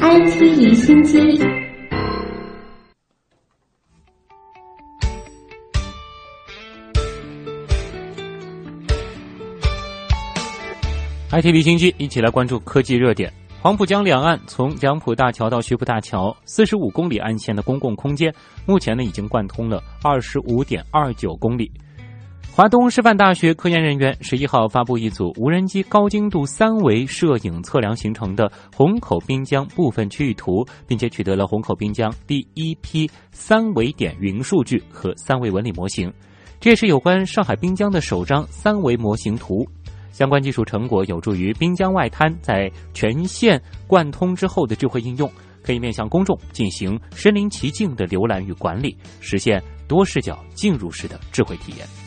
IT 离心机。IT 离心机，一起来关注科技热点。黄浦江两岸从杨浦大桥到徐浦大桥四十五公里岸线的公共空间，目前呢已经贯通了二十五点二九公里。华东师范大学科研人员十一号发布一组无人机高精度三维摄影测量形成的虹口滨江部分区域图，并且取得了虹口滨江第一批三维点云数据和三维纹理模型。这也是有关上海滨江的首张三维模型图。相关技术成果有助于滨江外滩在全线贯通之后的智慧应用，可以面向公众进行身临其境的浏览与管理，实现多视角进入式的智慧体验。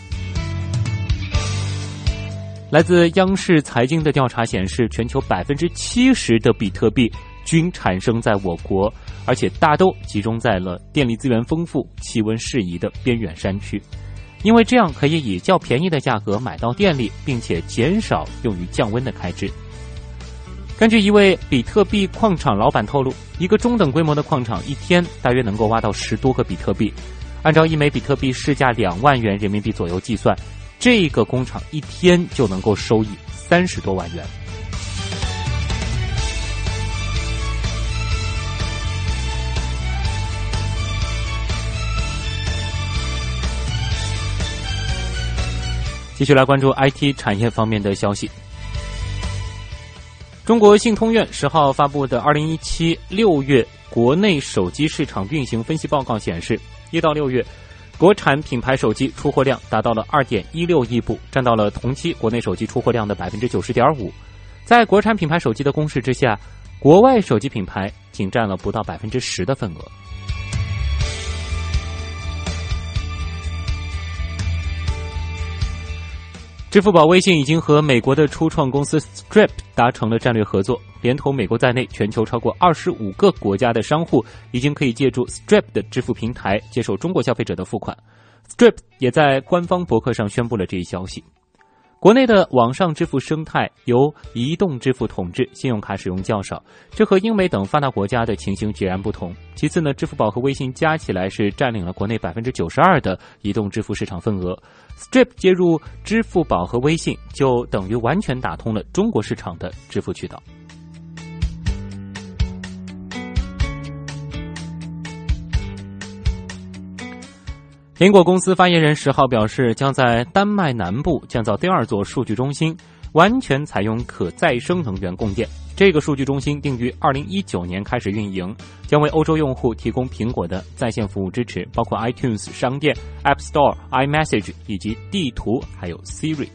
来自央视财经的调查显示，全球百分之七十的比特币均产生在我国，而且大都集中在了电力资源丰富、气温适宜的边远山区。因为这样可以以较便宜的价格买到电力，并且减少用于降温的开支。根据一位比特币矿场老板透露，一个中等规模的矿场一天大约能够挖到十多个比特币。按照一枚比特币市价两万元人民币左右计算，这个工厂一天就能够收益三十多万元。继续来关注 IT 产业方面的消息。中国信通院十号发布的二零一七六月国内手机市场运行分析报告显示，一到六月，国产品牌手机出货量达到了二点一六亿部，占到了同期国内手机出货量的百分之九十点五。在国产品牌手机的攻势之下，国外手机品牌仅占了不到百分之十的份额。支付宝、微信已经和美国的初创公司 Stripe 达成了战略合作，连同美国在内，全球超过二十五个国家的商户已经可以借助 Stripe 的支付平台接受中国消费者的付款。Stripe 也在官方博客上宣布了这一消息。国内的网上支付生态由移动支付统治，信用卡使用较少，这和英美等发达国家的情形截然不同。其次呢，支付宝和微信加起来是占领了国内百分之九十二的移动支付市场份额。Strip 接入支付宝和微信，就等于完全打通了中国市场的支付渠道。苹果公司发言人十号表示，将在丹麦南部建造第二座数据中心，完全采用可再生能源供电。这个数据中心定于二零一九年开始运营，将为欧洲用户提供苹果的在线服务支持，包括 iTunes 商店、App Store、iMessage 以及地图，还有 Siri。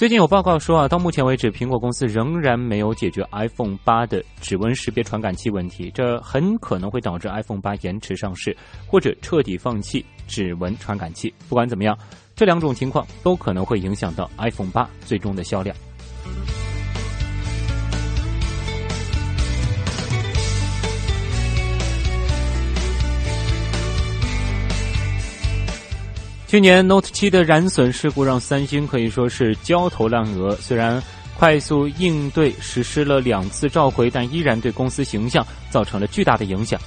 最近有报告说啊，到目前为止，苹果公司仍然没有解决 iPhone 八的指纹识别传感器问题，这很可能会导致 iPhone 八延迟上市，或者彻底放弃指纹传感器。不管怎么样，这两种情况都可能会影响到 iPhone 八最终的销量。去年 Note 7的燃损事故让三星可以说是焦头烂额。虽然快速应对实施了两次召回，但依然对公司形象造成了巨大的影响。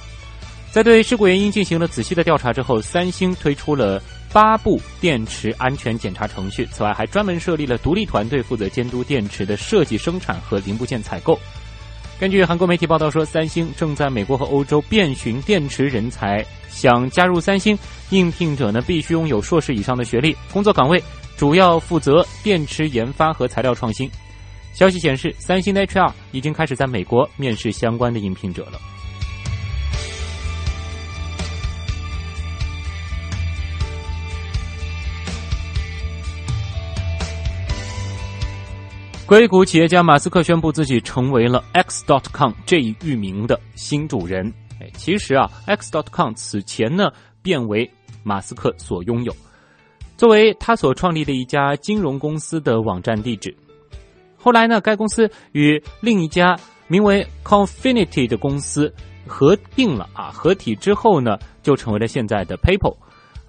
在对事故原因进行了仔细的调查之后，三星推出了八部电池安全检查程序。此外，还专门设立了独立团队负责监督电池的设计、生产和零部件采购。根据韩国媒体报道说，三星正在美国和欧洲遍寻电池人才，想加入三星，应聘者呢必须拥有硕士以上的学历，工作岗位主要负责电池研发和材料创新。消息显示，三星的 HR 已经开始在美国面试相关的应聘者了。硅谷企业家马斯克宣布自己成为了 X.com 这一域名的新主人。哎，其实啊，X.com 此前呢变为马斯克所拥有，作为他所创立的一家金融公司的网站地址。后来呢，该公司与另一家名为 Confinity 的公司合并了啊，合体之后呢，就成为了现在的 PayPal。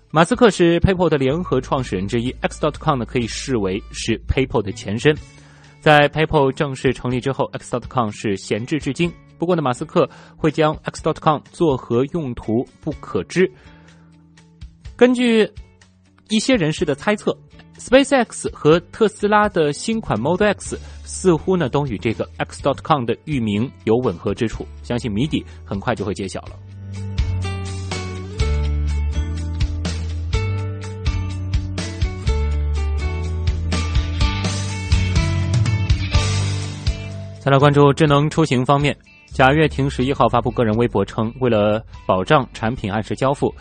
马斯克是 PayPal 的联合创始人之一，X.com 呢可以视为是 PayPal 的前身。在 PayPal 正式成立之后，X.com 是闲置至今。不过呢，马斯克会将 X.com 作何用途不可知。根据一些人士的猜测，SpaceX 和特斯拉的新款 Model X 似乎呢都与这个 X.com 的域名有吻合之处。相信谜底很快就会揭晓了。再来关注智能出行方面，贾跃亭十一号发布个人微博称，为了保障产品按时交付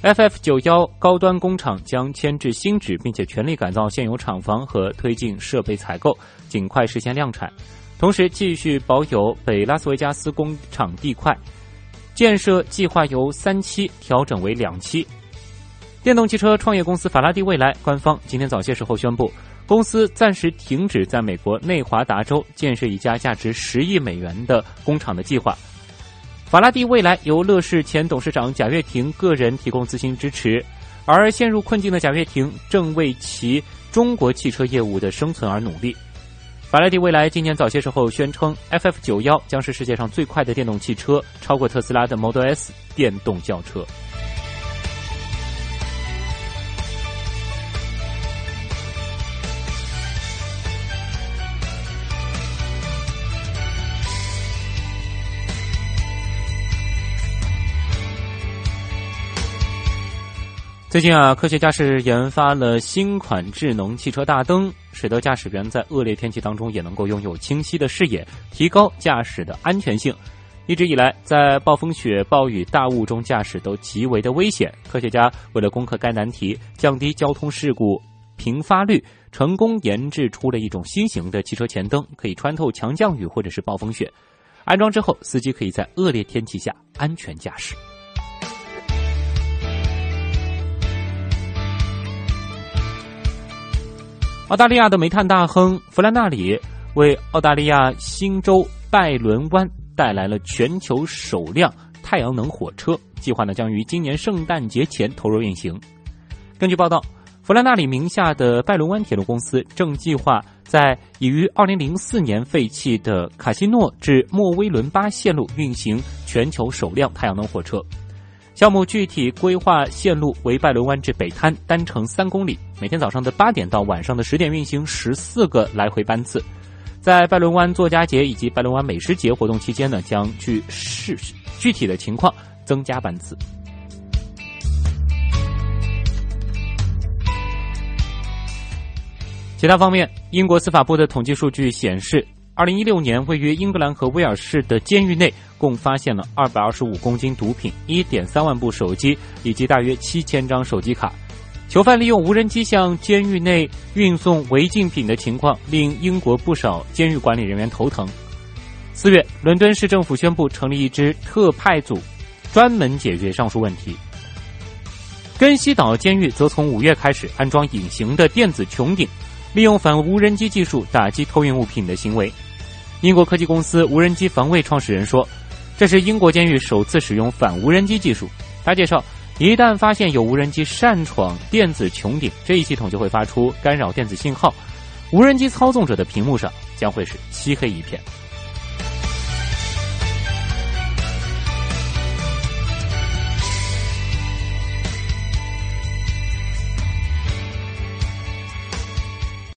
，FF 九幺高端工厂将迁至新址，并且全力改造现有厂房和推进设备采购，尽快实现量产。同时，继续保有北拉斯维加斯工厂地块，建设计划由三期调整为两期。电动汽车创业公司法拉第未来官方今天早些时候宣布。公司暂时停止在美国内华达州建设一家价值十亿美元的工厂的计划。法拉第未来由乐视前董事长贾跃亭个人提供资金支持，而陷入困境的贾跃亭正为其中国汽车业务的生存而努力。法拉第未来今年早些时候宣称，FF 九幺将是世界上最快的电动汽车，超过特斯拉的 Model S 电动轿车。最近啊，科学家是研发了新款智能汽车大灯，使得驾驶员在恶劣天气当中也能够拥有清晰的视野，提高驾驶的安全性。一直以来，在暴风雪、暴雨、大雾中驾驶都极为的危险。科学家为了攻克该难题，降低交通事故频发率，成功研制出了一种新型的汽车前灯，可以穿透强降雨或者是暴风雪。安装之后，司机可以在恶劣天气下安全驾驶。澳大利亚的煤炭大亨弗兰纳里为澳大利亚新州拜伦湾带来了全球首辆太阳能火车，计划呢将于今年圣诞节前投入运行。根据报道，弗兰纳里名下的拜伦湾铁路公司正计划在已于2004年废弃的卡西诺至莫威伦巴线路运行全球首辆太阳能火车。项目具体规划线路为拜伦湾至北滩，单程三公里，每天早上的八点到晚上的十点运行十四个来回班次。在拜伦湾作家节以及拜伦湾美食节活动期间呢，将据视具体的情况增加班次。其他方面，英国司法部的统计数据显示。二零一六年，位于英格兰和威尔士的监狱内，共发现了二百二十五公斤毒品、一点三万部手机以及大约七千张手机卡。囚犯利用无人机向监狱内运送违禁品的情况，令英国不少监狱管理人员头疼。四月，伦敦市政府宣布成立一支特派组，专门解决上述问题。根西岛监狱则从五月开始安装隐形的电子穹顶。利用反无人机技术打击偷运物品的行为。英国科技公司无人机防卫创始人说：“这是英国监狱首次使用反无人机技术。”他介绍，一旦发现有无人机擅闯电子穹顶，这一系统就会发出干扰电子信号，无人机操纵者的屏幕上将会是漆黑一片。